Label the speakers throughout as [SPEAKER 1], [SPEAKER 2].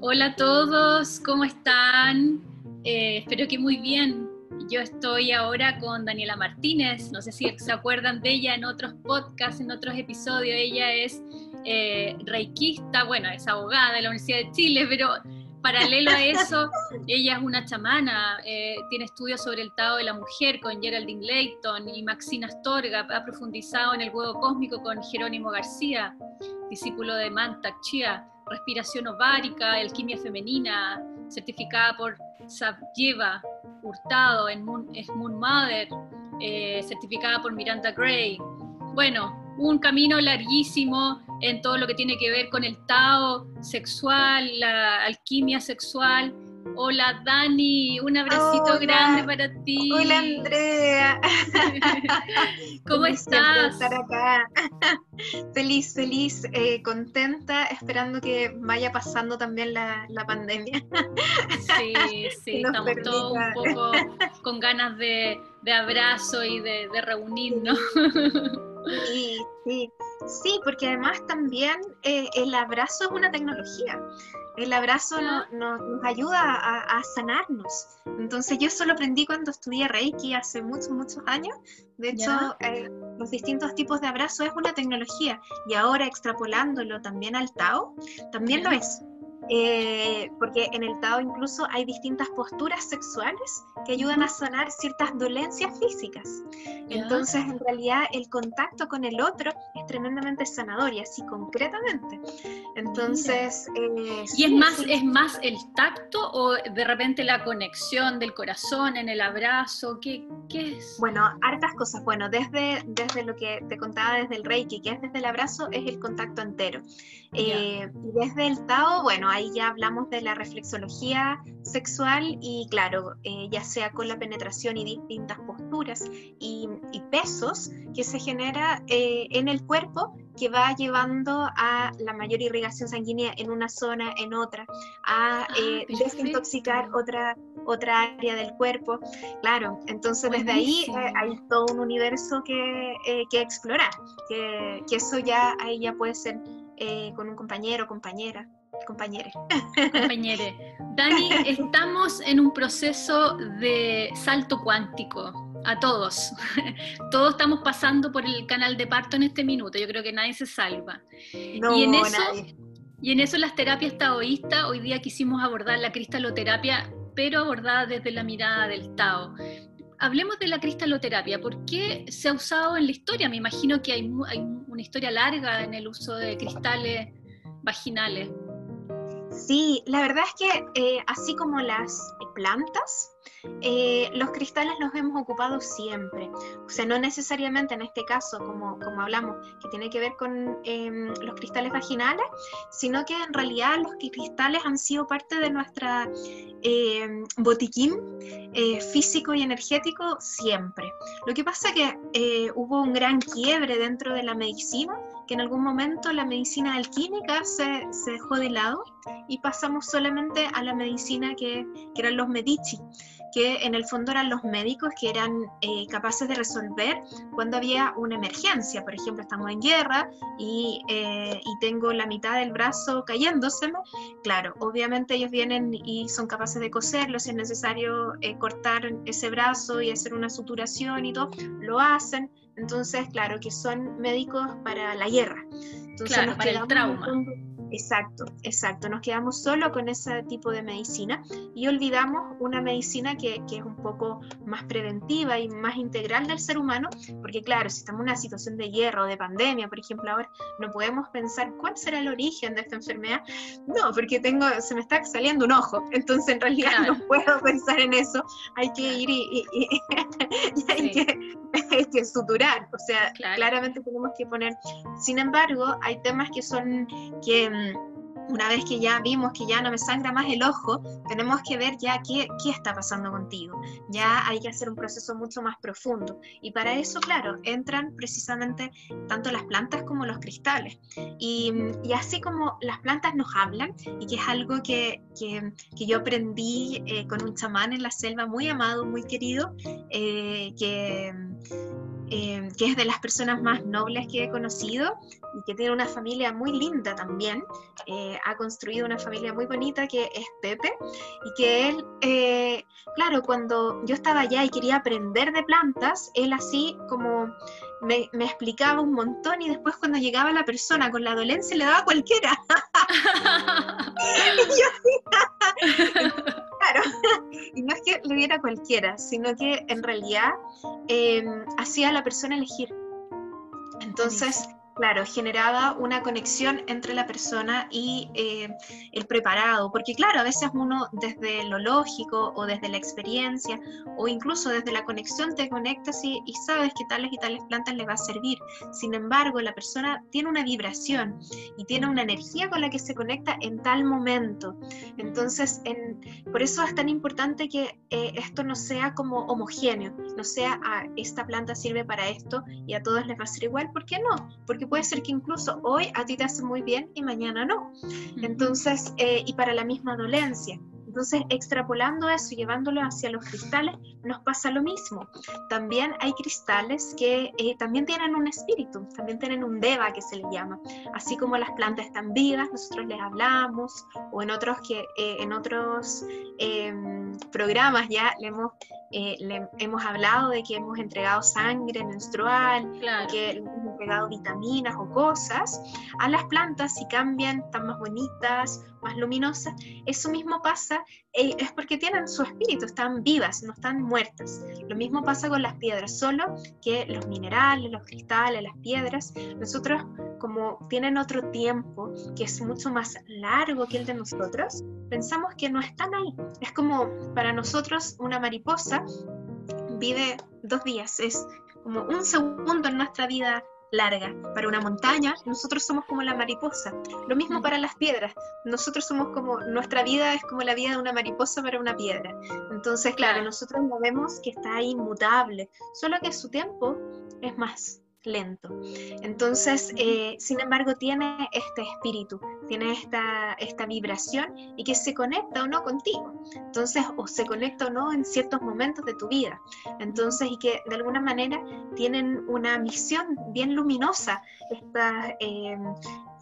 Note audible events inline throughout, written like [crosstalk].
[SPEAKER 1] Hola a todos, ¿cómo están? Eh, espero que muy bien. Yo estoy ahora con Daniela Martínez, no sé si se acuerdan de ella en otros podcasts, en otros episodios. Ella es eh, reikista, bueno, es abogada de la Universidad de Chile, pero paralelo a eso, [laughs] ella es una chamana, eh, tiene estudios sobre el Tao de la mujer con Geraldine Layton y Maxine Astorga, ha profundizado en el huevo cósmico con Jerónimo García, discípulo de Mantak Chia respiración ovárica, alquimia femenina, certificada por Sabyeva Hurtado en Moon, Mother, eh, certificada por Miranda Gray. Bueno, un camino larguísimo en todo lo que tiene que ver con el Tao sexual, la alquimia sexual Hola Dani, un abracito grande para ti.
[SPEAKER 2] Hola Andrea. [laughs]
[SPEAKER 1] ¿Cómo estás?
[SPEAKER 2] Estar acá. [laughs] feliz, feliz, eh, contenta, esperando que vaya pasando también la, pandemia.
[SPEAKER 1] sí, [laughs] sí, estamos todos un poco con ganas de, abrazo y de, de reunirnos.
[SPEAKER 2] Sí, sí, sí, porque además también eh, el abrazo es una tecnología. El abrazo nos ayuda a, sanarnos. Entonces yo eso lo aprendí cuando estudié Reiki hace muchos, muchos años. De hecho, eh, los distintos tipos de abrazo es una tecnología y ahora extrapolándolo también al Tao, también lo es. Eh, porque en el Tao incluso hay distintas posturas sexuales que ayudan a sanar ciertas dolencias físicas. Entonces, en realidad, el contacto con el otro es tremendamente sanador y así concretamente. Entonces,
[SPEAKER 1] eh, ¿y es más es más el tacto o de repente la conexión del corazón en el abrazo? ¿Qué, qué es?
[SPEAKER 2] Bueno, hartas cosas. Bueno, desde, desde lo que te contaba desde el Reiki, que es desde el abrazo, es el contacto entero. Eh, y desde el Tao, bueno, ahí ya hablamos de la reflexología sexual y claro, eh, ya sea con la penetración y distintas posturas y, pesos que se genera eh, en el cuerpo que va llevando a la mayor irrigación sanguínea en una zona, en otra, a ah, desintoxicar otra, otra área del cuerpo. Claro, entonces desde ahí hay todo un universo que, que explorar, que, que eso ya ahí ya puede ser eh, con un compañero, compañera, compañere.
[SPEAKER 1] Compañere. [laughs] Dani, estamos en un proceso de salto cuántico a todos. [laughs] Todos estamos pasando por el canal de parto en este minuto. Yo creo que nadie se salva.
[SPEAKER 2] No, y en eso, nadie.
[SPEAKER 1] Y en eso las terapias taoístas, hoy día quisimos abordar la cristaloterapia, pero abordada desde la mirada del Tao hablemos de la cristaloterapia. ¿Por qué se ha usado en la historia? Me imagino que hay, una historia larga en el uso de cristales vaginales.
[SPEAKER 2] Sí, la verdad es que eh, así como las plantas, eh, los cristales los hemos ocupado siempre. O sea, no necesariamente en este caso, como, como hablamos, que tiene que ver con em, los cristales vaginales, sino que en realidad los cristales han sido parte de nuestra em, botiquín eh, físico y energético siempre. Lo que pasa que eh, hubo un gran quiebre dentro de la medicina que en algún momento la medicina alquímica se, se, dejó de lado y pasamos solamente a la medicina que, que eran los medici, que en el fondo eran los médicos que eran eh, capaces de resolver cuando había una emergencia. Por ejemplo, estamos en guerra y, eh, y tengo la mitad del brazo cayéndoseme. Claro, obviamente ellos vienen y son capaces de coserlo, si es necesario eh, cortar ese brazo y hacer una suturación y todo, lo hacen. Entonces, claro, que son médicos para la guerra. Entonces,
[SPEAKER 1] claro, para el trauma.
[SPEAKER 2] Exacto, exacto. Nos quedamos solo con ese tipo de medicina y olvidamos una medicina que, que, es un poco más preventiva y más integral del ser humano, porque claro, si estamos en una situación de guerra o de pandemia, por ejemplo, ahora no podemos pensar cuál será el origen de esta enfermedad. No, porque tengo, se me está saliendo un ojo, entonces en realidad no puedo [laughs] pensar en eso. Hay que ir y, [laughs] hay, que, hay, que, suturar, o sea, claramente tenemos que poner. Sin embargo, hay temas que son que una vez que ya vimos que ya no me sangra más el ojo, tenemos que ver ya qué, qué, está pasando contigo. Ya hay que hacer un proceso mucho más profundo. Y para eso, claro, entran precisamente tanto las plantas como los cristales. Y, y así como las plantas nos hablan, y que es algo que, que, que yo aprendí eh, con un chamán en la selva muy amado, muy querido, eh, que eh, que es de las personas más nobles que he conocido y que tiene una familia muy linda también. Eh, ha construido una familia muy bonita que es Pepe y que él, eh, claro, cuando yo estaba allá y quería aprender de plantas, él así como me, me, explicaba un montón y después cuando llegaba la persona con la dolencia le daba cualquiera. [laughs] [laughs] claro, le cualquiera, sino que en realidad hacía a la persona elegir. Entonces, Claro, generaba una conexión entre la persona y eh, el preparado, porque claro, a veces uno desde lo lógico o desde la experiencia o incluso desde la conexión te conectas y, y, sabes que tales y tales plantas le va a servir. Sin embargo, la persona tiene una vibración y tiene una energía con la que se conecta en tal momento. Entonces, en, por eso es tan importante que eh, esto no sea como homogéneo, no sea, ah, esta planta sirve para esto y a todos les va a ser igual. ¿Por qué no? Porque puede ser que incluso hoy a ti te hace muy bien y mañana no. Entonces, eh, y para la misma dolencia. Entonces, extrapolando eso llevándolo hacia los cristales, nos pasa lo mismo. También hay cristales que eh, también tienen un espíritu, también tienen un deva que se le llama. Así como las plantas están vivas, nosotros les hablamos, o en otros, que, eh, en otros em, programas ya le hemos, eh, le hemos hablado de que hemos entregado sangre menstrual, que hemos entregado vitaminas o cosas a las plantas y cambian, están más bonitas más luminosa, eso mismo pasa, eh, es porque tienen su espíritu, están vivas, no están muertas. Lo mismo pasa con las piedras, solo que los minerales, los cristales, las piedras, nosotros como tienen otro tiempo que es mucho más largo que el de nosotros, pensamos que no están ahí. Es como para nosotros una mariposa vive dos días, es como un segundo en nuestra vida larga. Para una montaña, nosotros somos como la mariposa. Lo mismo para las piedras. Nosotros somos como, nuestra vida es como la vida de una mariposa para una piedra. Entonces, claro, nosotros lo vemos que está inmutable, solo que su tiempo es más lento. Entonces, eh, sin embargo, tiene este espíritu, tiene esta, esta vibración y que se conecta o no contigo. Entonces, o se conecta o no en ciertos momentos de tu vida. Entonces, y que de alguna manera tienen una misión bien luminosa, estas, eh,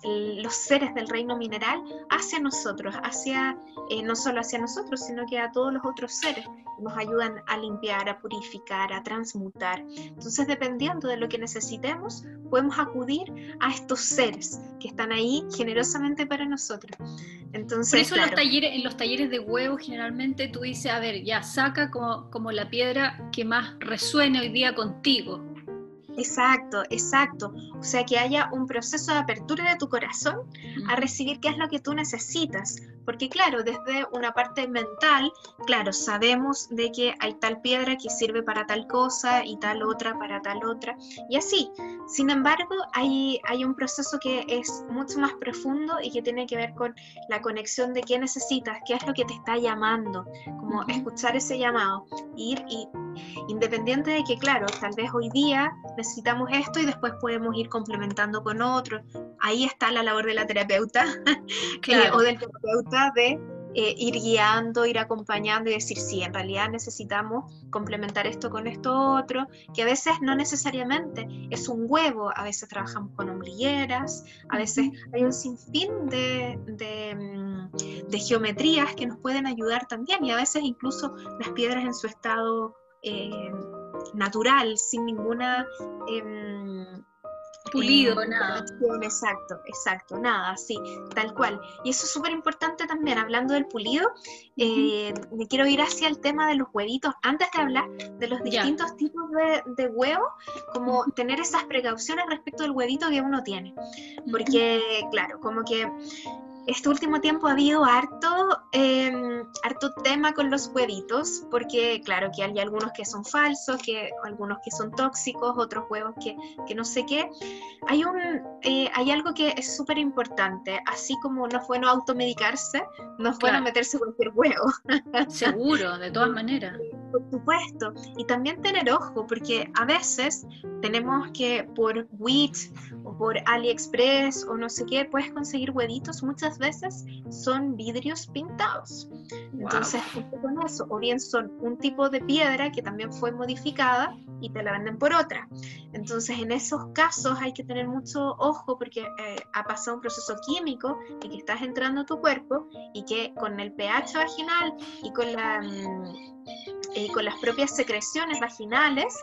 [SPEAKER 2] los seres del reino mineral hacia nosotros, hacia eh, no solo hacia nosotros, sino que a todos los otros seres. Nos ayudan a limpiar, a purificar, a transmutar. Entonces, dependiendo de lo que necesitemos, podemos acudir a estos seres que están ahí generosamente para nosotros. Entonces,
[SPEAKER 1] Por eso los talleres, en los talleres de huevo generalmente tú dices, a ver, ya saca como, como la piedra que más resuene hoy día contigo.
[SPEAKER 2] Exacto, exacto. O sea, que haya un proceso de apertura de tu corazón a recibir qué es lo que tú necesitas. Porque claro, desde una parte mental, claro, sabemos de que hay tal piedra que sirve para tal cosa y tal otra para tal otra. Y así. Sin embargo, hay, hay un proceso que es mucho más profundo y que tiene que ver con la conexión de qué necesitas, qué es lo que te está llamando. Como escuchar ese llamado. Ir y independiente de que, claro, tal vez hoy día necesitamos esto y después podemos ir complementando con otro. Ahí está la labor de la terapeuta [laughs] eh, o del terapeuta de eh, ir guiando, ir acompañando y decir, sí, en realidad necesitamos complementar esto con esto otro, que a veces no necesariamente es un huevo, a veces trabajamos con ombligueras, a veces hay un sinfín de, de, mm, de geometrías que nos pueden ayudar también y a veces incluso las piedras en su estado eh, natural, sin ninguna...
[SPEAKER 1] Em, Pulido,
[SPEAKER 2] nada. Exacto, exacto, nada, así, tal cual. Y eso es súper importante también, hablando del pulido, eh, me quiero ir hacia el tema de los huevitos, antes de hablar de los distintos tipos de, de huevo, como tener esas precauciones respecto del huevito que uno tiene. Porque, claro, como que este último tiempo ha habido harto, em, harto tema con los huevitos, porque claro que hay algunos que son falsos, que, algunos que son tóxicos, otros huevos que, que no sé qué. Hay, un, eh, hay algo que es súper importante, así como no es bueno automedicarse, no es bueno meterse cualquier huevo. [laughs]
[SPEAKER 1] Seguro, de todas maneras.
[SPEAKER 2] Por supuesto. Y también tener ojo, porque a veces tenemos que por WIT o por AliExpress o no sé qué, puedes conseguir huevitos, muchas veces son vidrios pintados. Entonces, con eso, o bien son un tipo de piedra que también fue modificada y te la venden por otra. Entonces, en esos casos hay que tener mucho ojo porque eh, ha pasado un proceso químico y que estás entrando a tu cuerpo y que con el pH vaginal y con, la, mm, eh, con las propias secreciones vaginales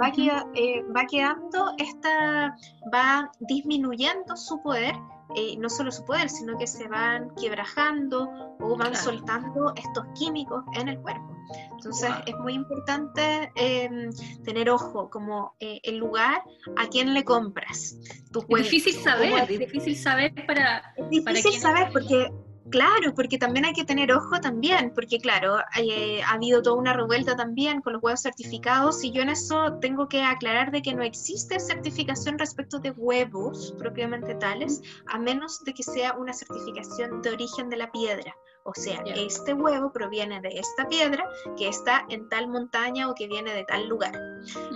[SPEAKER 2] va, eh, va quedando esta, va disminuyendo su poder eh, no solo su poder, sino que se van quebrajando o van soltando estos químicos en el cuerpo. Entonces es muy importante em, tener ojo como eh, el lugar a quién le compras.
[SPEAKER 1] Tu es difícil saber, es difícil saber para...
[SPEAKER 2] Es difícil saber porque Claro, porque también hay que tener ojo también, porque claro, eh, ha habido toda una revuelta también con los huevos certificados y yo en eso tengo que aclarar de que no existe certificación respecto de huevos propiamente tales, a menos de que sea una certificación de origen de la piedra. O sea, este huevo proviene de esta piedra que está en tal montaña o que viene de tal lugar.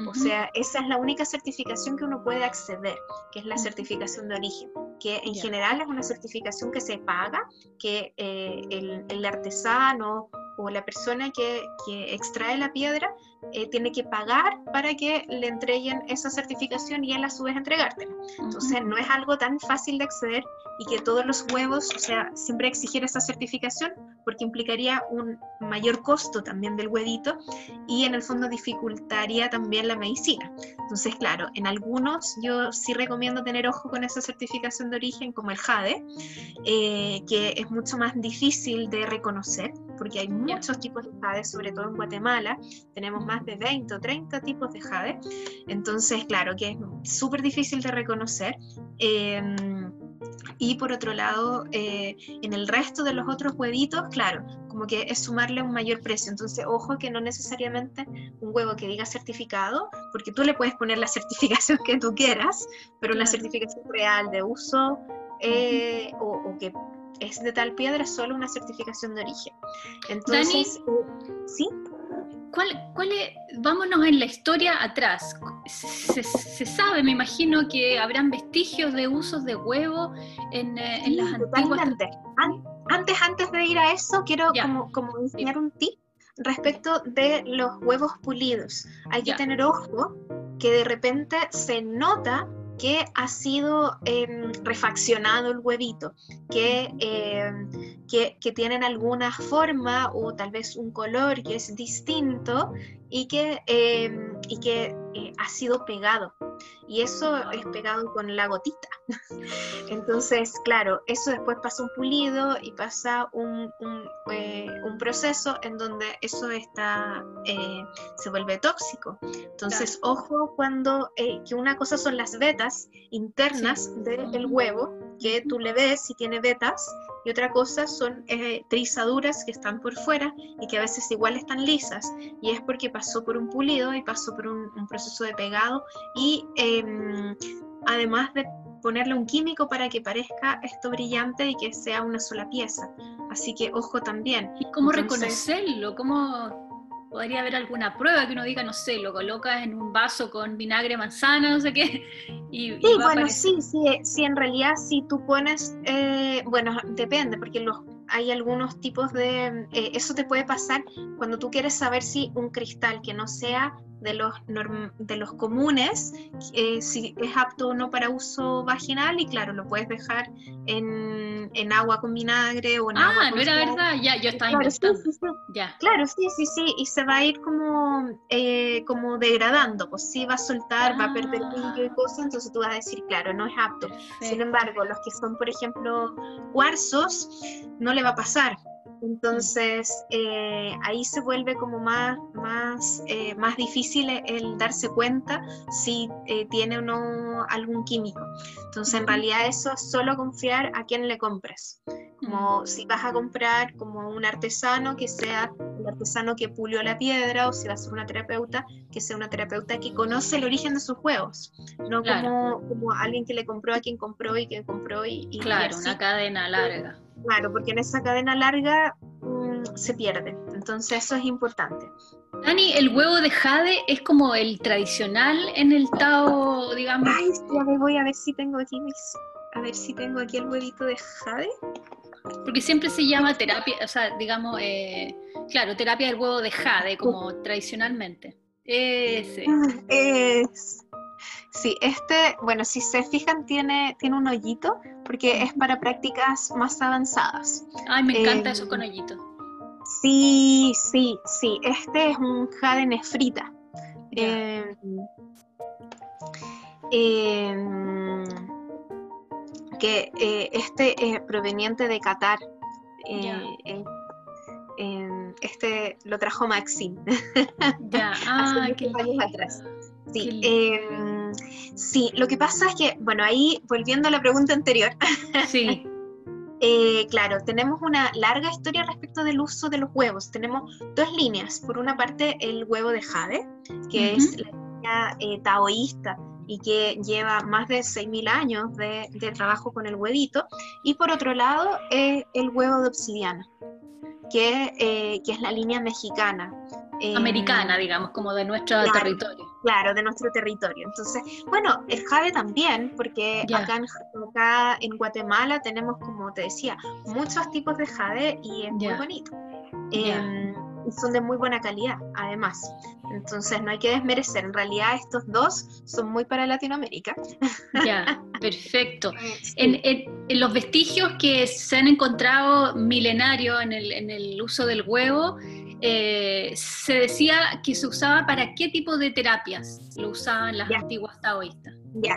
[SPEAKER 2] O sea, esa es la única certificación que uno puede acceder, que es la certificación de origen, que en general es una certificación que se paga, que eh, el, el artesano o la persona que, que extrae la piedra eh, tiene que pagar para que le entreguen esa certificación y él a su vez entregártela. Entonces no es algo tan fácil de acceder y que todos los huevos, o sea, siempre exigir esa certificación porque implicaría un mayor costo también del huevito y en el fondo dificultaría también la medicina. Entonces, claro, en algunos yo sí recomiendo tener ojo con esa certificación de origen como el JADE, eh, que es mucho más difícil de reconocer porque hay muchos tipos de jade, sobre todo en Guatemala, tenemos más de 20 o 30 tipos de jade, entonces claro que es súper difícil de reconocer. Em, y por otro lado, eh, en el resto de los otros huevitos, claro, como que es sumarle un mayor precio. Entonces, ojo que no necesariamente un huevo que diga certificado, porque tú le puedes poner la [laughs] certificación que tú quieras, pero una certificación real de uso eh, o, o, que es de tal piedra solo una certificación de origen.
[SPEAKER 1] Entonces, eh, ¿sí? ¿Cuál, cuál es, vámonos en la historia atrás. Se, sabe, me imagino, que habrán vestigios de usos de huevo en, eh, en las antiguas...
[SPEAKER 2] Antes, antes de ir a eso, quiero como, como enseñar un tip respecto de los huevos pulidos. Hay que tener ojo que de repente se nota que ha sido em, refaccionado el huevito, em, que, que, tienen alguna forma o tal vez un color que es distinto y que, em, y que eh, ha sido pegado. Y eso es pegado con la gotita. [laughs] Entonces, claro, eso después pasa un pulido y pasa un, un, eh, proceso en donde eso está, eh, se vuelve tóxico. Entonces, ojo cuando, que una cosa son las vetas internas del huevo, que tú le ves si tiene vetas, y otra cosa son eh, trizaduras que están por fuera y que a veces igual están lisas, y es porque pasó por un pulido y pasó por un, proceso de pegado, y em, además de ponerle un químico para que parezca esto brillante y que sea una sola pieza. Así que ojo también.
[SPEAKER 1] ¿Y cómo reconocerlo? ¿Cómo podría haber alguna prueba que uno diga, no sé, lo colocas en un vaso con vinagre manzana, no sé qué.
[SPEAKER 2] Y, sí, bueno, sí, sí, sí, en realidad si tú pones, eh, bueno, depende, porque los, hay algunos tipos de, eh, eso te puede pasar cuando tú quieres saber si un cristal que no sea de los, de los comunes, eh, si es apto o no para uso vaginal, y claro, lo puedes dejar en, en agua con vinagre o en
[SPEAKER 1] ah,
[SPEAKER 2] agua
[SPEAKER 1] con no era verdad, ya, yo estaba claro, sí, sí,
[SPEAKER 2] sí. Ya. Claro, sí, sí, sí, y se va a ir como, eh, como degradando, pues sí va a soltar, va a perder brillo y cosas, entonces tú vas a decir, claro, no es apto. Sin embargo, los que son, por ejemplo, cuarzos, no le va a pasar, entonces eh, ahí se vuelve como más, más, eh, más difícil el darse cuenta si eh, tiene o no algún químico. Entonces en realidad eso es solo confiar a quien le compres. Como si vas a comprar como un artesano que sea el artesano que pulió la piedra o si va a ser una terapeuta que sea una terapeuta que conoce el origen de sus juegos, no como, como alguien que le compró a quien compró y que compró y... y
[SPEAKER 1] claro, una cadena larga.
[SPEAKER 2] Claro, porque en esa cadena larga mm, se pierde. Entonces eso es importante.
[SPEAKER 1] Dani, ¿el huevo de jade es como el tradicional en el Tao, digamos?
[SPEAKER 2] Ay, ya me voy a ver si tengo aquí mis... A ver si tengo aquí el huevito de jade.
[SPEAKER 1] Porque siempre se llama terapia, o sea, digamos, eh, claro, terapia del huevo de jade, como tradicionalmente. Ese. [laughs]
[SPEAKER 2] Es. Sí, este, bueno, si se fijan, tiene, tiene un hoyito porque es para prácticas más avanzadas.
[SPEAKER 1] Ay, me encanta eso con hoyito.
[SPEAKER 2] Sí, sí, sí. Este es un jade nefrita. Eh, em, que eh, este es proveniente de Qatar. Eh, em, este lo trajo Maxim. [laughs]
[SPEAKER 1] Ya, ah, qué años
[SPEAKER 2] atrás. Sí, em, sí, lo que pasa es que, bueno, ahí volviendo a la pregunta anterior. [laughs]
[SPEAKER 1] Sí.
[SPEAKER 2] Eh, claro, tenemos una larga historia respecto del uso de los huevos. Tenemos dos líneas. Por una parte, el huevo de jade, que es la línea eh, taoísta y que lleva más de 6.000 años de, trabajo con el huevito. Y por otro lado, eh, el huevo de obsidiana, que, que es la línea mexicana,
[SPEAKER 1] americana, digamos, como de nuestro territorio.
[SPEAKER 2] Claro, de nuestro territorio. Entonces, bueno, el jade también, porque acá, en, Guatemala tenemos, como te decía, muchos tipos de jade y es muy bonito. Em, y son de muy buena calidad, además. Entonces, no hay que desmerecer. En realidad, estos dos son muy para Latinoamérica.
[SPEAKER 1] Ya, perfecto. [laughs] En, en, los vestigios que se han encontrado milenarios en el, en el uso del huevo, eh, se decía que se usaba para qué tipo de terapias lo usaban las antiguas taoístas.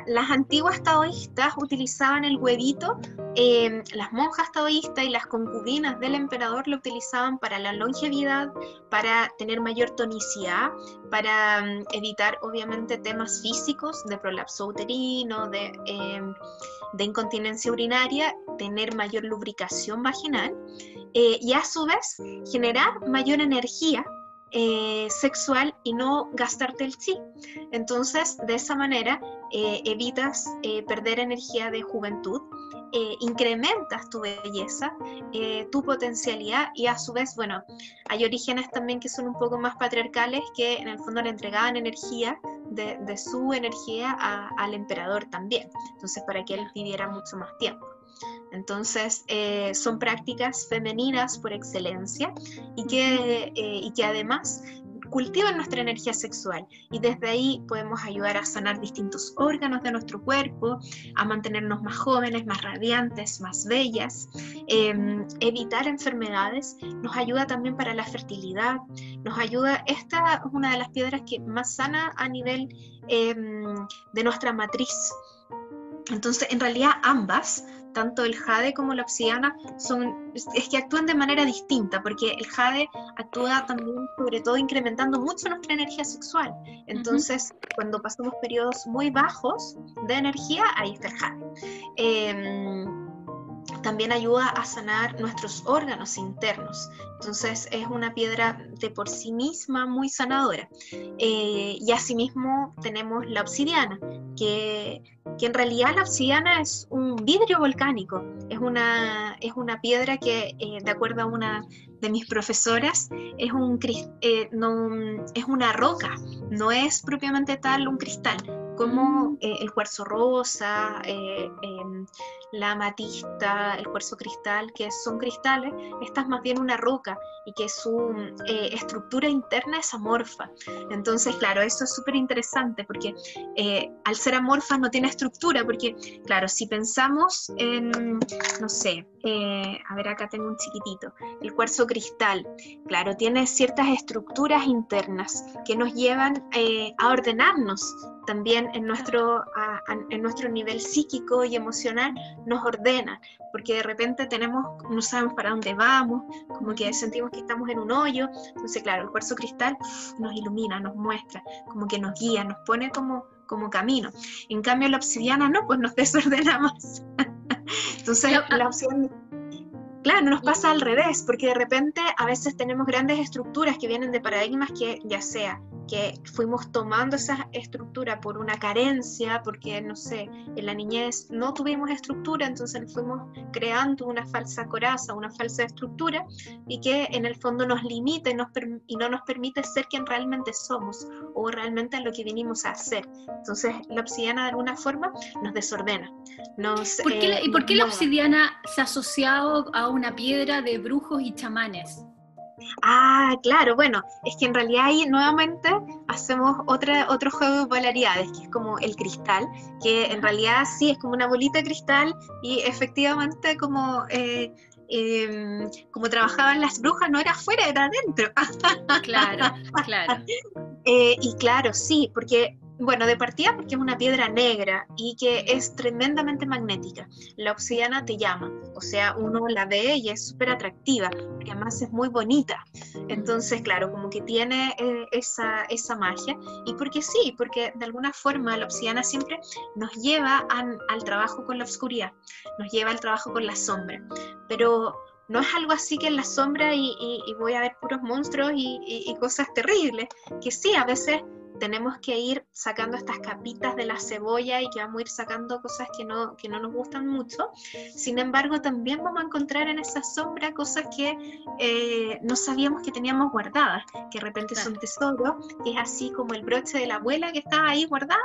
[SPEAKER 2] Las antiguas taoístas utilizaban el huevito, em, las monjas taoístas y las concubinas del emperador lo utilizaban para la longevidad, para tener mayor tonicidad, para em, evitar obviamente temas físicos de prolapso uterino, de, em, incontinencia urinaria, tener mayor lubricación vaginal eh, y a su vez generar mayor energía eh, sexual y no gastarte el chi. Entonces, de esa manera eh, evitas perder energía de juventud, incrementas tu belleza, tu potencialidad y a su vez, bueno, hay orígenes también que son un poco más patriarcales que en el fondo le entregaban energía de, su energía al emperador también, entonces para que él viviera mucho más tiempo. Entonces, eh, son prácticas femeninas por excelencia y que, eh, y que además cultivan nuestra energía sexual. Y desde ahí podemos ayudar a sanar distintos órganos de nuestro cuerpo, a mantenernos más jóvenes, más radiantes, más bellas, em, evitar enfermedades, nos ayuda también para la fertilidad, nos ayuda, esta es una de las piedras que más sana a nivel em, de nuestra matriz. Entonces, en realidad ambas tanto el jade como la obsidiana son, es que actúan de manera distinta, porque el jade actúa también, sobre todo, incrementando mucho nuestra energía sexual. Entonces, cuando pasamos periodos muy bajos de energía, ahí está el jade. Em, también ayuda a sanar nuestros órganos internos. Entonces es una piedra de por sí misma muy sanadora. Eh, y asimismo tenemos la obsidiana, que, que, en realidad la obsidiana es un vidrio volcánico. Es una, es una piedra que, eh, de acuerdo a una de mis profesoras, es, un, eh, no, es una roca, no es propiamente tal un cristal como eh, el cuarzo rosa, eh, em, la amatista, el cuarzo cristal, que son cristales, esta es más bien una roca y que su eh, estructura interna es amorfa. Entonces, claro, eso es súper interesante porque al ser amorfa no tiene estructura, porque, claro, si pensamos en, no sé, a ver, acá tengo un chiquitito, el cuarzo cristal, claro, tiene ciertas estructuras internas que nos llevan a ordenarnos también en nuestro, en nuestro nivel psíquico y emocional nos ordena, porque de repente tenemos, no sabemos para dónde vamos, como que sentimos que estamos en un hoyo, entonces claro, el cuarzo cristal nos ilumina, nos muestra, como que nos guía, nos pone como, como camino. En cambio la obsidiana no, pues nos [laughs] desordena más. entonces la opción Claro, nos pasa al revés, porque de repente a veces tenemos grandes estructuras que vienen de paradigmas que ya sea que fuimos tomando esa estructura por una carencia, porque, no sé, en la niñez no tuvimos estructura, entonces fuimos creando una falsa coraza, una falsa estructura, y que en el fondo nos limita y, nos y no nos permite ser quien realmente somos o realmente lo que vinimos a hacer. Entonces, la obsidiana de alguna forma nos desordena. Nos,
[SPEAKER 1] eh, ¿Y por qué la obsidiana se ha asociado a una piedra de brujos y chamanes?
[SPEAKER 2] Ah, claro, bueno, es que en realidad ahí nuevamente hacemos otra, otro juego de polaridades, que es como el cristal, que en realidad sí es como una bolita de cristal y efectivamente como, eh, em, como trabajaban las brujas, no era afuera, era adentro.
[SPEAKER 1] Claro, [laughs] claro.
[SPEAKER 2] Eh, y claro, sí, porque bueno, de partida porque es una piedra negra y que es tremendamente magnética. La obsidiana te llama, o sea, uno la ve y es súper atractiva, porque además es muy bonita. Entonces, claro, como que tiene eh, esa, esa magia. Y porque sí, porque de alguna forma la obsidiana siempre nos lleva al trabajo con la oscuridad, nos lleva al trabajo con la sombra. Pero no es algo así que en la sombra y, voy a ver puros monstruos y, y, cosas terribles, que sí, a veces tenemos que ir sacando estas capitas de la cebolla y que vamos a ir sacando cosas que no, que no nos gustan mucho. Sin embargo, también vamos a encontrar en esa sombra cosas que eh, no sabíamos que teníamos guardadas, que de repente son tesoros, que es así como el broche de la abuela que estaba ahí guardada.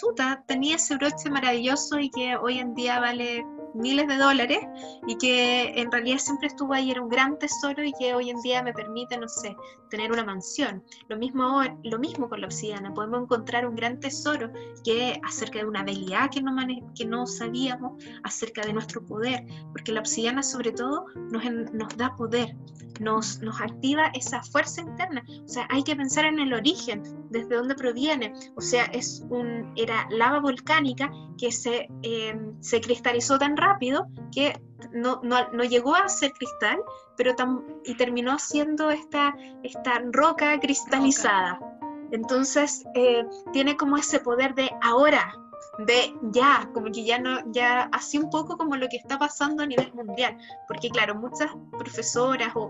[SPEAKER 2] Chuta, tenía ese broche maravilloso y que hoy en día vale miles de dólares y que en realidad siempre estuvo ahí, era un gran tesoro y que hoy en día me permite, no sé, tener una mansión. Lo mismo, lo mismo con la obsidiana, podemos encontrar un gran tesoro que acerca de una habilidad que no, que no sabíamos, acerca de nuestro poder, porque la obsidiana sobre todo nos, nos da poder, nos, nos activa esa fuerza interna. O sea, hay que pensar en el origen, desde dónde proviene. O sea, es un, era lava volcánica que se, eh, se cristalizó tan rápido que no, no, llegó a ser cristal, pero y terminó siendo esta, esta roca cristalizada. Entonces eh, tiene como ese poder de ahora, de ya, como que ya no, ya así un poco como lo que está pasando a nivel mundial, porque claro, muchas profesoras o,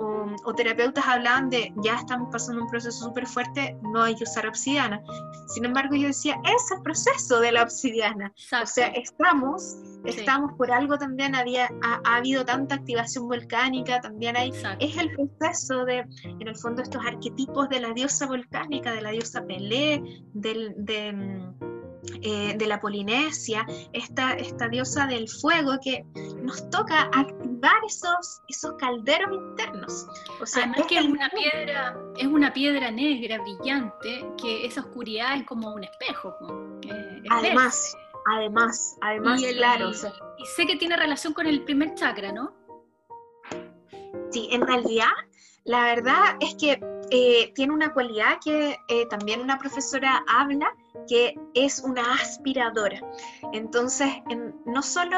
[SPEAKER 2] o, terapeutas hablaban de ya estamos pasando un proceso súper fuerte, no hay que usar obsidiana. Sin embargo, yo decía, es el proceso de la obsidiana. O sea, estamos, estamos por algo también, había, ha, habido tanta activación volcánica, también hay, es el proceso de, en el fondo, estos arquetipos de la diosa volcánica, de la diosa Pelé, del, de eh, de la Polinesia, esta, esta diosa del fuego que nos toca activar esos, esos calderos internos.
[SPEAKER 1] O sea, Además que es una piedra, es una piedra negra brillante, que esa oscuridad es como un espejo.
[SPEAKER 2] además, además, además, claro.
[SPEAKER 1] y sé que tiene relación con el primer chakra, ¿no?
[SPEAKER 2] Sí, en realidad, la verdad es que eh, tiene una cualidad que eh, también una profesora habla, que es una aspiradora. Entonces, no solo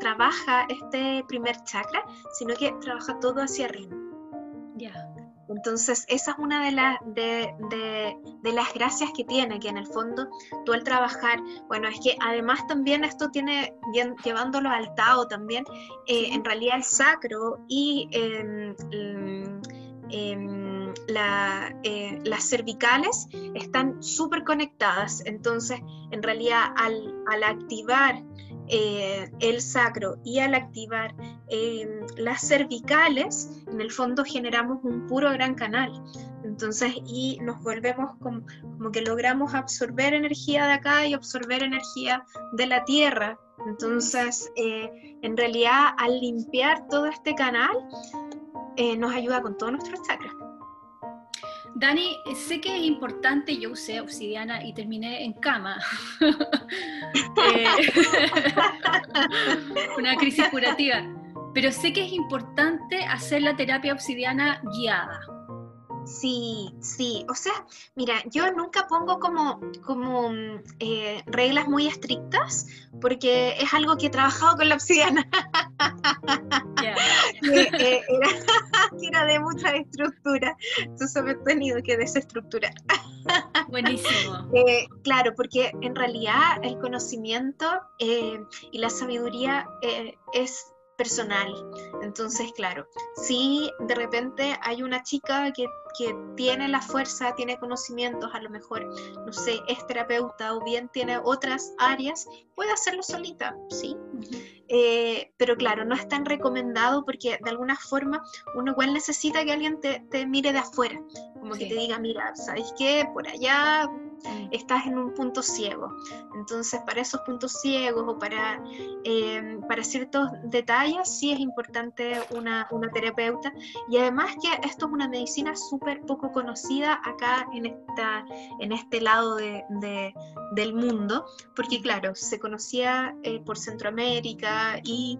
[SPEAKER 2] trabaja este primer chakra, sino que trabaja todo hacia arriba.
[SPEAKER 1] Ya.
[SPEAKER 2] Entonces, esa es una de, las de, de, las gracias que tiene, que en el fondo tú al trabajar, bueno, es que además también esto tiene, llevándolo al Tao también, eh, en realidad el sacro y eh, las cervicales están súper conectadas, entonces en realidad al, activar eh, el sacro y al activar em, las cervicales, en el fondo generamos un puro gran canal. Entonces, y nos volvemos como, que logramos absorber energía de acá y absorber energía de la tierra. Entonces, eh, en realidad, al limpiar todo este canal, nos ayuda con todos nuestros chakras.
[SPEAKER 1] Dani, sé que es importante, yo usé obsidiana y terminé en cama. [laughs] Eh, [laughs] una crisis curativa. Pero sé que es importante hacer la terapia obsidiana guiada.
[SPEAKER 2] Sí, sí. O sea, mira, yo nunca pongo como, como eh, reglas muy estrictas porque es algo que he trabajado con la obsidiana. [laughs] [laughs] [laughs] que, era, de mucha estructura. Entonces me he tenido que desestructurar. [laughs]
[SPEAKER 1] Buenísimo.
[SPEAKER 2] Eh, claro, porque en realidad el conocimiento eh, y la sabiduría es personal. Entonces, claro, si de repente hay una chica que, que, tiene la fuerza, tiene conocimientos, a lo mejor, no sé, es terapeuta o bien tiene otras áreas, puede hacerlo solita, ¿sí? Eh, pero claro, no es tan recomendado porque de alguna forma uno igual necesita que alguien te, te mire de afuera, como que te diga, mira, ¿sabes qué? Por allá estás en un punto ciego. Entonces, para esos puntos ciegos o para, em, para ciertos detalles, sí es importante una, una, terapeuta. Y además que esto es una medicina súper poco conocida acá en, esta, en este lado de, del mundo, porque claro, se conocía eh, por Centroamérica y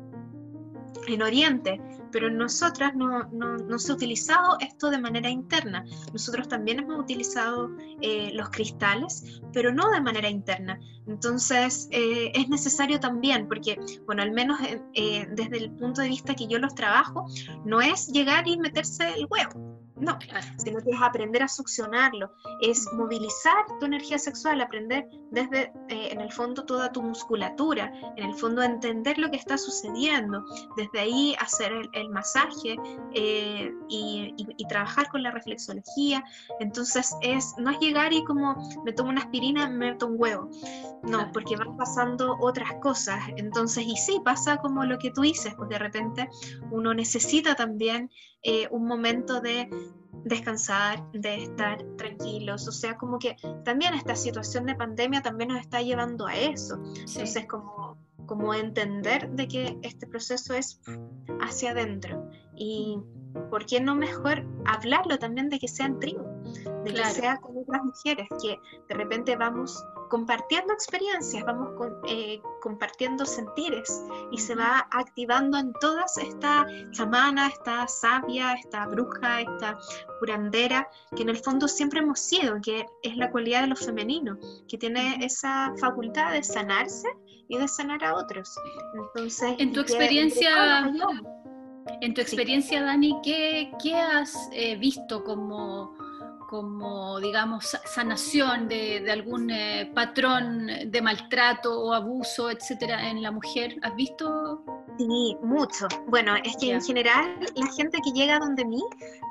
[SPEAKER 2] en Oriente, pero nosotras no, no, se ha utilizado esto de manera interna. Nosotros también hemos utilizado eh, los cristales, pero no de manera interna. Entonces eh, es necesario también, porque, bueno, al menos eh, desde el punto de vista que yo los trabajo, no es llegar y meterse el huevo. No, sino que es aprender a succionarlo, es movilizar tu energía sexual, aprender desde, eh, en el fondo, toda tu musculatura, en el fondo, entender lo que está sucediendo, desde ahí hacer el, masaje eh, y, trabajar con la reflexología. Entonces, es, no es llegar y como me tomo una aspirina, me meto un huevo, no, porque van pasando otras cosas. Entonces, y sí, pasa como lo que tú dices, pues de repente uno necesita también eh, un momento de descansar, de estar tranquilos, o sea, como que también esta situación de pandemia también nos está llevando a eso. Entonces, como, como entender de que este proceso es hacia adentro. Y ¿por qué no mejor hablarlo también de que sean tribu, de que sea con otras mujeres, que de repente vamos compartiendo experiencias, vamos eh, compartiendo sentires y se va activando en todas esta chamana, esta sabia, esta bruja, esta curandera, que en el fondo siempre hemos sido, que es la cualidad de lo femenino, que tiene esa facultad de sanarse y de sanar a otros. Entonces,
[SPEAKER 1] en tu experiencia... En tu experiencia, Dani, ¿qué, qué has eh, visto como, como, digamos, sanación de, de algún eh, patrón de maltrato o abuso, etcétera, en la mujer? ¿Has visto
[SPEAKER 2] Sí, mucho. Bueno, es que en general la gente que llega donde mí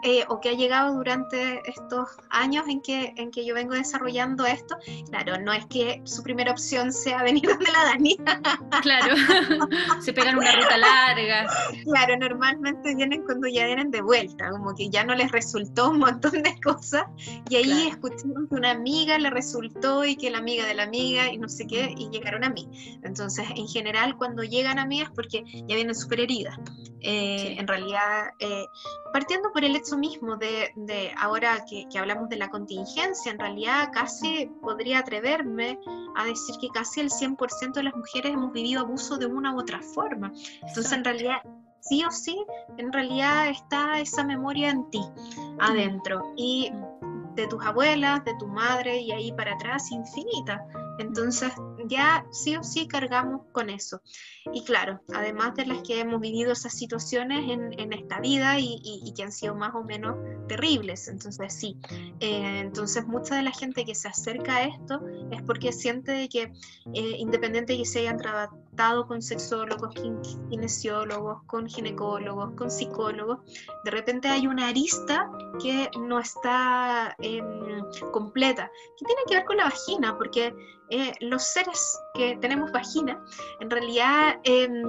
[SPEAKER 2] eh, o que ha llegado durante estos años en que, en que yo vengo desarrollando esto, claro, no es que su primera opción sea [laughs] venir donde la Dani.
[SPEAKER 1] Claro, [laughs] se pegan una ruta larga.
[SPEAKER 2] Claro, normalmente vienen cuando ya vienen de vuelta, como que ya no les resultó un montón de cosas y ahí escucharon que una amiga le resultó y que la amiga de la amiga y no sé qué y llegaron a mí. Entonces, en general cuando llegan a mí es porque ya vienen súper heridas. Eh, en realidad, eh, partiendo por el hecho mismo de, de ahora que, que, hablamos de la contingencia, en realidad casi podría atreverme a decir que casi el 100% de las mujeres hemos vivido abuso de una u otra forma. Entonces, en realidad, sí o sí, en realidad está esa memoria en ti, adentro. Y de tus abuelas, de tu madre y ahí para atrás, infinita. Entonces ya sí o sí cargamos con eso. Y claro, además de las que hemos vivido esas situaciones en, en esta vida y, y, que han sido más o menos terribles. Entonces sí, eh, entonces mucha de la gente que se acerca a esto es porque siente que eh, independiente de que se hayan con sexólogos, kinesiólogos, con ginecólogos, con psicólogos, de repente hay una arista que no está em, completa, que tiene que ver con la vagina, porque eh, los seres que tenemos vagina, en realidad em,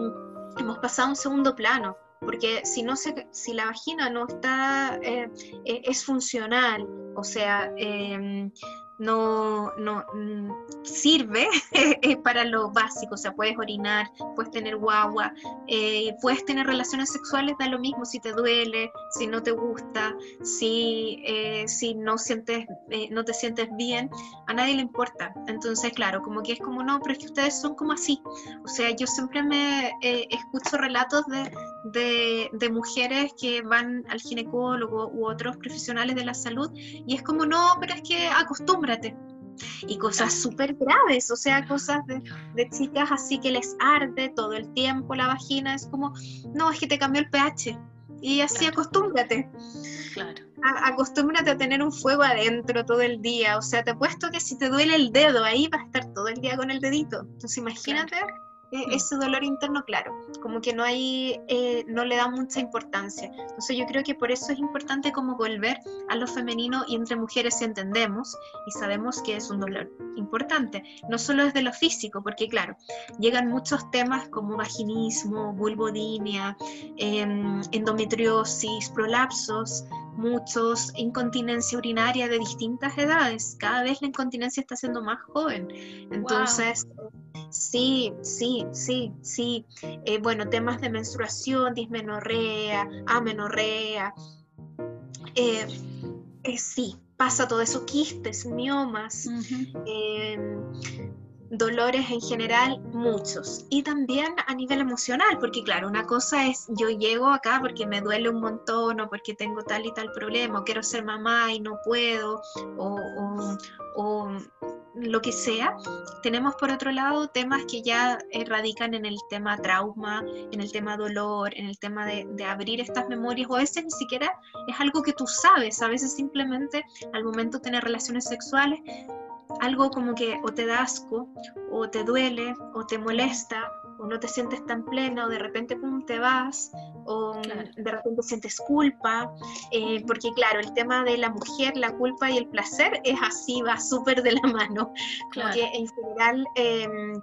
[SPEAKER 2] hemos pasado a un segundo plano, porque si, no se, si la vagina no está, eh, eh, es funcional, o sea, em, no, no mm, sirve [laughs] para lo básico, o sea, puedes orinar, puedes tener guagua, eh, puedes tener relaciones sexuales, da lo mismo si te duele, si no te gusta, si, eh, si no, sientes, eh, no te sientes bien, a nadie le importa. Entonces, claro, como que es como, no, pero es que ustedes son como así. O sea, yo siempre me escucho relatos de, de, de mujeres que van al ginecólogo u otros profesionales de la salud y es como, no, pero es que acostumbran y cosas súper graves, o sea, cosas de, de, chicas así que les arde todo el tiempo la vagina, es como, no, es que te cambió el pH. Y así acostúmbrate. Claro. acostúmbrate a tener un fuego adentro todo el día. O sea, te apuesto que si te duele el dedo, ahí vas a estar todo el día con el dedito. Entonces imagínate mm. ese dolor interno, claro, como que no hay, eh, no le da mucha importancia. Entonces yo creo que por eso es importante como volver a lo femenino y entre mujeres si entendemos y sabemos que es un dolor importante, no solo desde lo físico, porque claro, llegan muchos temas como vaginismo, vulvodinia, em, endometriosis, prolapsos, muchos incontinencia urinaria de distintas edades. Cada vez la incontinencia está siendo más joven. Entonces, sí, sí, sí, sí. Eh, bueno, temas de menstruación, dismenorrea, amenorrea. Eh, eh, sí, pasa todo eso, quistes, miomas dolores en general, muchos. Y también a nivel emocional, porque claro, una cosa es yo llego acá porque me duele un montón o porque tengo tal y tal problema, o quiero ser mamá y no puedo, o, o, lo que sea. Tenemos por otro lado temas que ya radican en el tema trauma, en el tema dolor, en el tema de, de abrir estas memorias, o a ni siquiera es algo que tú sabes, a veces simplemente al momento de tener relaciones sexuales algo como que o te da asco, o te duele, o te molesta, o no te sientes tan plena, o de repente pum, te vas, o de repente sientes culpa, eh, porque claro, el tema de la mujer, la culpa y el placer es así, va súper de la [laughs] mano, claro. en general, em,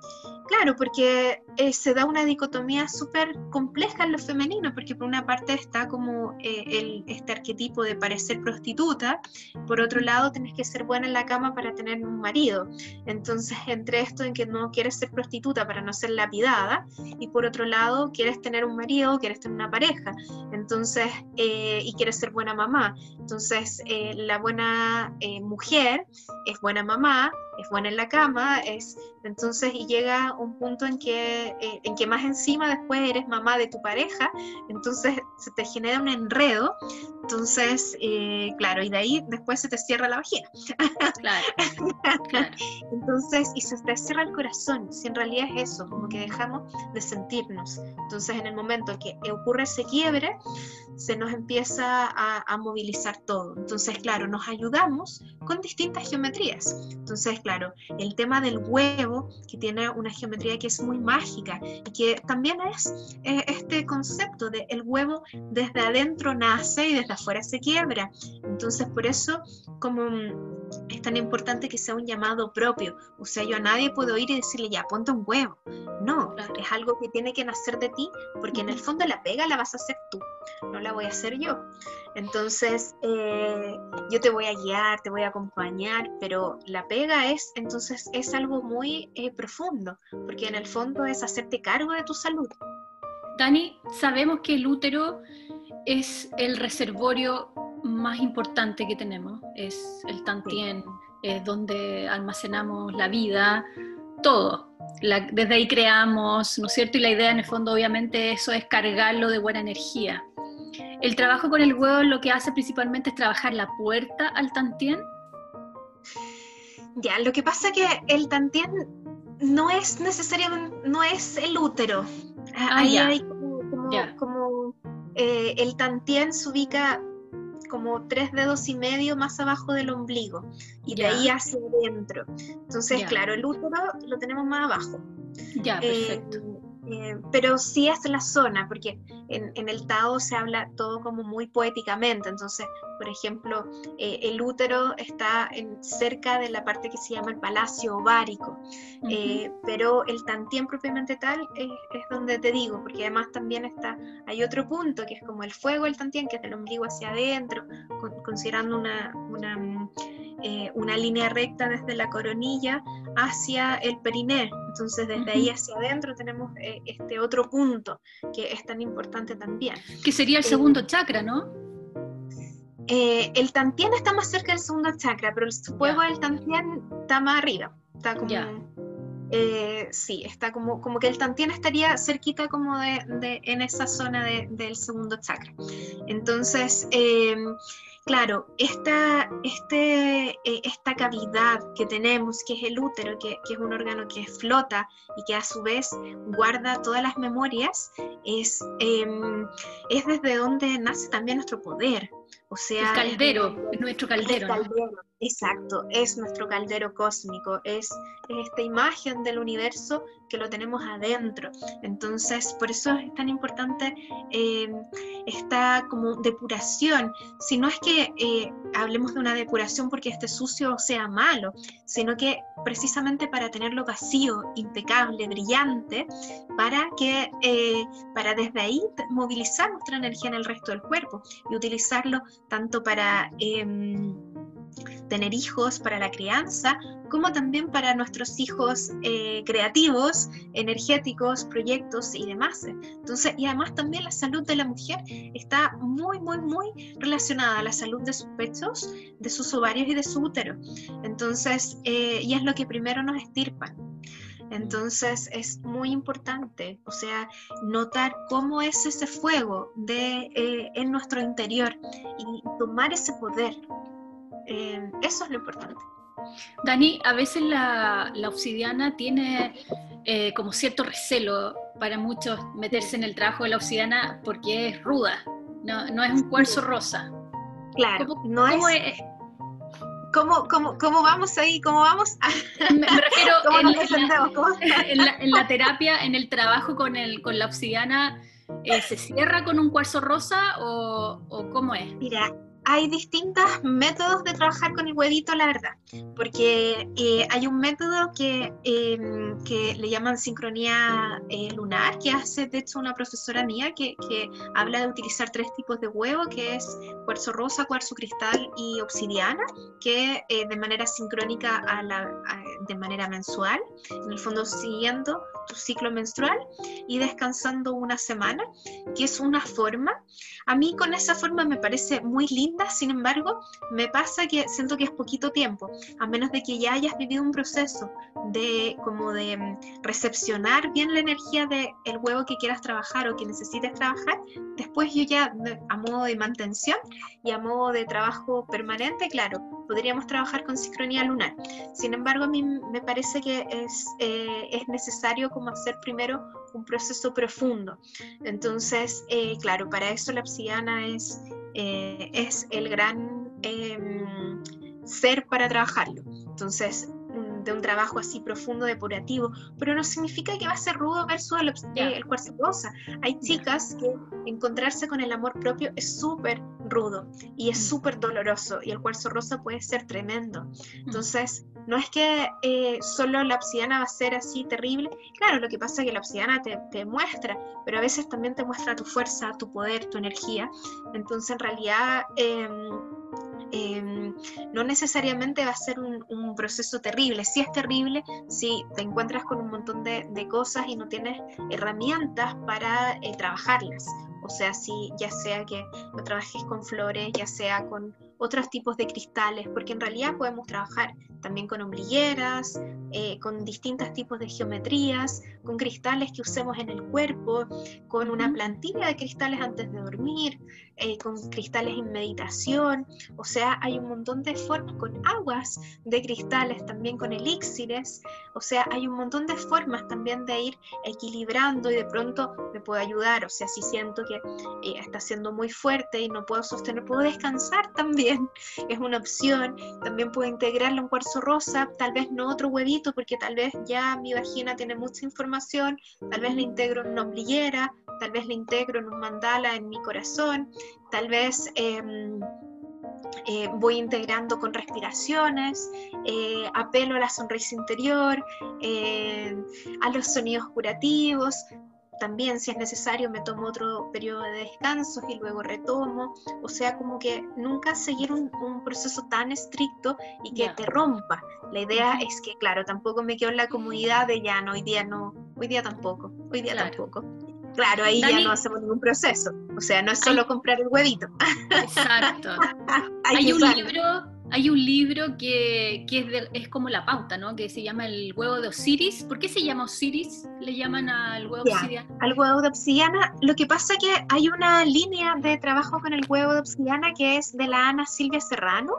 [SPEAKER 2] claro, porque eh, se da una dicotomía súper compleja en lo femenino, porque por una parte está como eh, el, este arquetipo de parecer prostituta, por otro lado tenés que ser buena en la cama para tener un marido, entonces entre esto en que no quieres ser prostituta para no ser lapidada, y por otro lado quieres tener un marido, quieres tener una pareja, entonces, eh, y quieres ser buena mamá. Entonces, eh, la buena eh, mujer es buena mamá, es buena en la cama, es entonces y llega un punto en que, eh, en que más encima después eres mamá de tu pareja, entonces se te genera un enredo, entonces eh, claro, y de ahí después se te cierra la vagina. Claro, [laughs] Entonces, y se te cierra el corazón, si en realidad es eso, como que dejamos de sentirnos. Entonces en el momento que ocurre ese quiebre, se nos empieza a, a movilizar todo. Entonces, claro, nos ayudamos con distintas geometrías. Entonces, claro, el tema del huevo, que tiene una geometría que es muy mágica y que también es eh, este concepto de el huevo desde adentro nace y desde afuera se quiebra. Entonces, por eso, como mm, es tan importante que sea un llamado propio. O sea, yo a nadie puedo ir y decirle, ya, ponte un huevo. No, es algo que tiene que nacer de ti, porque en el fondo la pega la vas a hacer tú, no la voy a hacer yo. Entonces, eh, yo te voy a guiar, te voy a acompañar, pero la pega es, entonces, es algo muy eh, profundo, porque en el fondo es hacerte cargo de tu salud.
[SPEAKER 1] Dani, sabemos que el útero es el reservorio más importante que tenemos, es el tantien, es donde almacenamos la vida, todo. desde ahí creamos, ¿no es cierto? Y la idea en el fondo obviamente eso es cargarlo de buena energía. El trabajo con el huevo lo que hace principalmente es trabajar la puerta al tantien.
[SPEAKER 2] Ya, lo que pasa es que el tantien no es necesariamente, no es el útero. Ah, Ahí hay como, eh, el tantien se ubica como tres dedos y medio más abajo del ombligo y de ahí hacia adentro. Entonces, claro, el útero lo tenemos más abajo.
[SPEAKER 1] Ya, eh, perfecto.
[SPEAKER 2] Eh, pero sí es la zona, porque en, el Tao se habla todo como muy poéticamente. Entonces, por ejemplo, eh, el útero está en, cerca de la parte que se llama el palacio ovárico, eh, pero el tantien propiamente tal es, donde te digo, porque además también está, hay otro punto que es como el fuego del tantien, que es del ombligo hacia adentro, considerando una, una eh, una línea recta desde la coronilla hacia el periné. Entonces desde ahí hacia adentro tenemos eh, este otro punto que es tan importante también.
[SPEAKER 1] Que sería el eh, segundo chakra, ¿no?
[SPEAKER 2] el tantien está más cerca del segundo chakra, pero el fuego del tantien está más arriba. Está como... sí, está como, como que el tantien estaría cerquita como de, en esa zona del segundo chakra. Entonces, claro, esta, este, eh, esta cavidad que tenemos, que es el útero, que, es un órgano que flota y que a su vez guarda todas las memorias, es, em, es desde donde nace también nuestro poder. O sea,
[SPEAKER 1] el caldero, es nuestro caldero.
[SPEAKER 2] Exacto, es nuestro caldero cósmico, es, esta imagen del universo que lo tenemos adentro. Entonces, por eso es tan importante eh, esta como depuración. Si no es que eh, hablemos de una depuración porque este sucio sea malo, sino que precisamente para tenerlo vacío, impecable, brillante, para que eh, para desde ahí movilizar nuestra energía en el resto del cuerpo y utilizarlo tanto para em, tener hijos para la crianza, como también para nuestros hijos eh, creativos, energéticos, proyectos y demás. Entonces, y además también la salud de la mujer está muy, muy, muy relacionada a la salud de sus pechos, de sus ovarios y de su útero. Entonces, eh, y es lo que primero nos estirpan. Entonces es muy importante, o sea, notar cómo es ese fuego de, eh, en nuestro interior y tomar ese poder, eh, eso es lo importante.
[SPEAKER 1] Dani, a veces la, obsidiana tiene eh, como cierto recelo para muchos meterse en el trabajo de la obsidiana porque es ruda, no, es un cuarzo rosa.
[SPEAKER 2] Claro, ¿Cómo, no es... ¿Cómo, cómo, cómo, vamos ahí? ¿Cómo vamos? [laughs]
[SPEAKER 1] Me, refiero en, la, terapia, en el trabajo con, el, con la obsidiana, eh, ¿se cierra con un cuarzo rosa o, o cómo es?
[SPEAKER 2] Mira, hay distintos métodos de trabajar con el huevito, la verdad, porque eh, hay un método que, em, que, le llaman sincronía eh, lunar, que hace de hecho una profesora mía que, que, habla de utilizar tres tipos de huevo, que es cuarzo rosa, cuarzo cristal y obsidiana, que eh, de manera sincrónica a la, de manera mensual, en el fondo siguiendo tu ciclo menstrual y descansando una semana, que es una forma. A mí con esa forma me parece muy linda sin embargo, me pasa que siento que es poquito tiempo, a menos de que ya hayas vivido un proceso de como de mm, recepcionar bien la energía del el huevo que quieras trabajar o que necesites trabajar, después yo ya a modo de mantención y a modo de trabajo permanente, claro, podríamos trabajar con sincronía lunar. Sin embargo, a mí me parece que es, eh, es necesario como hacer primero un proceso profundo. Entonces, eh, claro, para eso la obsidiana es, eh, es el gran em, ser para trabajarlo. Entonces, de un trabajo así profundo, depurativo, pero no significa que va a ser rudo versus el, el cuarzo rosa. Hay chicas que encontrarse con el amor propio es súper rudo y es mm. súper doloroso y el cuarzo rosa puede ser tremendo. Mm. Entonces, no es que eh, solo la obsidiana va a ser así terrible. Claro, lo que pasa es que la obsidiana te, te, muestra, pero a veces también te muestra tu fuerza, tu poder, tu energía. Entonces, en realidad, eh, Em, no necesariamente va a ser un, proceso terrible. Si es terrible, si te encuentras con un montón de, cosas y no tienes herramientas para eh, trabajarlas. O sea, si ya sea que lo trabajes con flores, ya sea con otros tipos de cristales, porque en realidad podemos trabajar también con ombligueras, eh, con distintos tipos de geometrías, con cristales que usemos en el cuerpo, con una plantilla de cristales antes de dormir, eh, con cristales en meditación, o sea, hay un montón de formas, con aguas de cristales, también con elixires, o sea, hay un montón de formas también de ir equilibrando y de pronto me puede ayudar, o sea, si siento que eh, está siendo muy fuerte y no puedo sostener, puedo descansar también, [laughs] es una opción, también puedo integrarlo en cuarzo rosa, tal vez no otro huevito, porque tal vez ya mi vagina tiene mucha información, tal vez le integro en una ombliguera, tal vez le integro en un mandala en mi corazón, tal vez em, eh, voy integrando con respiraciones, eh, apelo a la sonrisa interior, eh, a los sonidos curativos, también si es necesario me tomo otro periodo de descanso y luego retomo, o sea, como que nunca seguir un, proceso tan estricto y que te rompa. La idea es que, claro, tampoco me quedo en la comodidad de ya no, hoy día no, hoy día tampoco, hoy día tampoco. Claro, ahí ya no hacemos ningún proceso, o sea, no es solo comprar el huevito.
[SPEAKER 1] Exacto. [laughs] hay un libro hay un libro que, es, como la pauta, ¿no? Que se llama El huevo de Osiris. ¿Por qué se llama Osiris? ¿Le llaman al huevo de obsidiana?
[SPEAKER 2] Al huevo de obsidiana. Lo que pasa es que hay una línea de trabajo con el huevo de obsidiana que es de la Ana Silvia Serrano.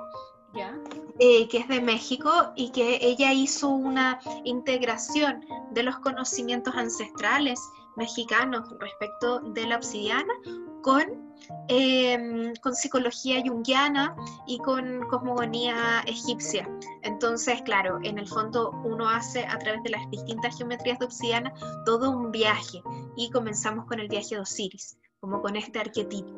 [SPEAKER 2] Eh, que es de México y que ella hizo una integración de los conocimientos ancestrales mexicanos respecto de la obsidiana con em, con psicología junguiana y con cosmogonía egipcia. Entonces, claro, en el fondo uno hace a través de las distintas geometrías de obsidiana todo un viaje y comenzamos con el viaje de Osiris como con este arquetipo.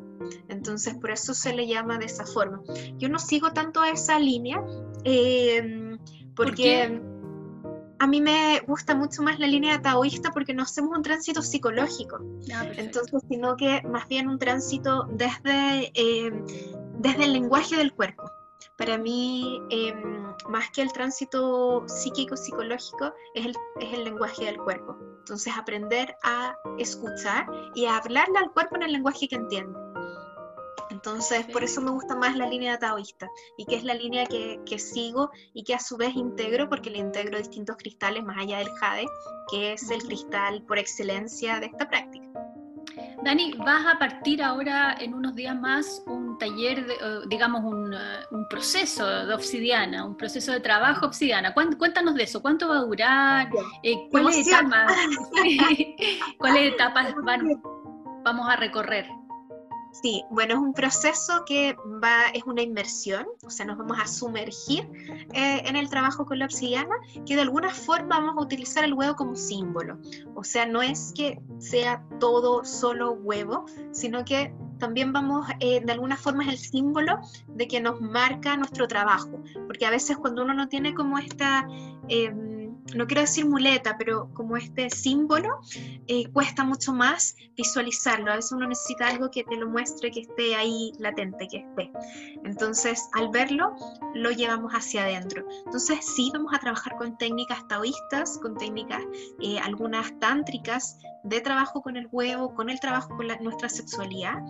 [SPEAKER 2] Entonces, por eso se le llama de esa forma. Yo no sigo tanto esa línea em, porque a mí me gusta mucho más la línea taoísta porque no hacemos un tránsito psicológico. Ah, Entonces, sino que más bien un tránsito desde, em, desde el lenguaje del cuerpo. Para mí, em, más que el tránsito psíquico-psicológico, es el, es el lenguaje del cuerpo. Entonces, aprender a escuchar y a hablarle al cuerpo en el lenguaje que entiende. Entonces, por eso me gusta más la línea taoísta y que es la línea que, que, sigo y que a su vez integro porque le integro distintos cristales más allá del jade, que es el cristal por excelencia de esta práctica.
[SPEAKER 1] Dani, vas a partir ahora en unos días más un taller, de, digamos un, un, proceso de obsidiana, un proceso de trabajo obsidiana. Cuéntanos de eso, ¿cuánto va a durar? Eh, ¿Cuáles etapas, [laughs] [laughs] ¿Cuáles etapas vamos a recorrer?
[SPEAKER 2] Sí, bueno, es un proceso que va, es una inmersión, o sea, nos vamos a sumergir eh, en el trabajo con la obsidiana, que de alguna forma vamos a utilizar el huevo como símbolo. O sea, no es que sea todo solo huevo, sino que también vamos, eh, de alguna forma es el símbolo de que nos marca nuestro trabajo, porque a veces cuando uno no tiene como esta... Em, no quiero decir muleta, pero como este símbolo, eh, cuesta mucho más visualizarlo. A veces uno necesita algo que te lo muestre, que esté ahí latente, que esté. Entonces, al verlo, lo llevamos hacia adentro. Entonces, sí, vamos a trabajar con técnicas taoístas, con técnicas, eh, algunas tántricas, de trabajo con el huevo, con el trabajo con nuestra sexualidad.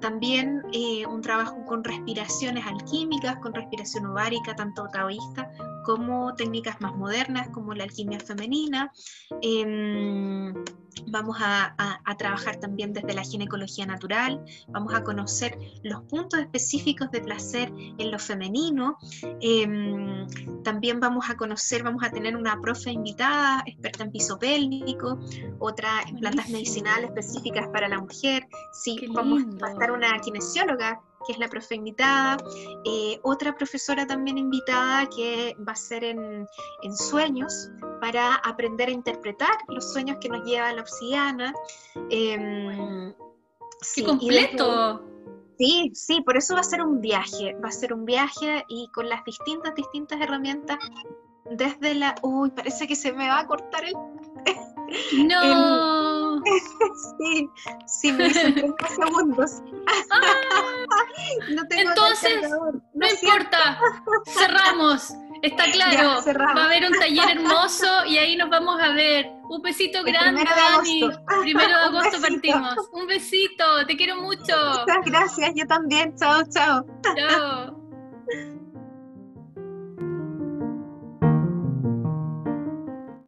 [SPEAKER 2] También eh, un trabajo con respiraciones alquímicas, con respiración ovárica, tanto taoísta como técnicas más modernas, como la alquimia femenina. Em, vamos a, trabajar también desde la ginecología natural, vamos a conocer los puntos específicos de placer en lo femenino. Em, también vamos a conocer, vamos a tener una profe invitada, experta en piso pélvico, otra en plantas medicinales específicas para la mujer. Sí, vamos a estar una kinesióloga que es la profe invitada, eh, otra profesora también invitada que va a ser en, sueños para aprender a interpretar los sueños que nos lleva la obsidiana.
[SPEAKER 1] Eh, ¡Qué completo!
[SPEAKER 2] sí, sí, por eso va a ser un viaje, va a ser un viaje y con las distintas, distintas herramientas desde la... Uy, parece que se me va a cortar el...
[SPEAKER 1] No. [laughs]
[SPEAKER 2] sí, sí, me dicen 30 segundos.
[SPEAKER 1] Ah. [laughs] no tengo Entonces, no, importa, cerramos. Está claro, va a haber un taller hermoso y ahí nos vamos a ver. Un besito grande, Dani. Primero de agosto [laughs] partimos. Un besito, te quiero mucho.
[SPEAKER 2] Muchas gracias, yo también. Chao, chao.
[SPEAKER 1] Chao.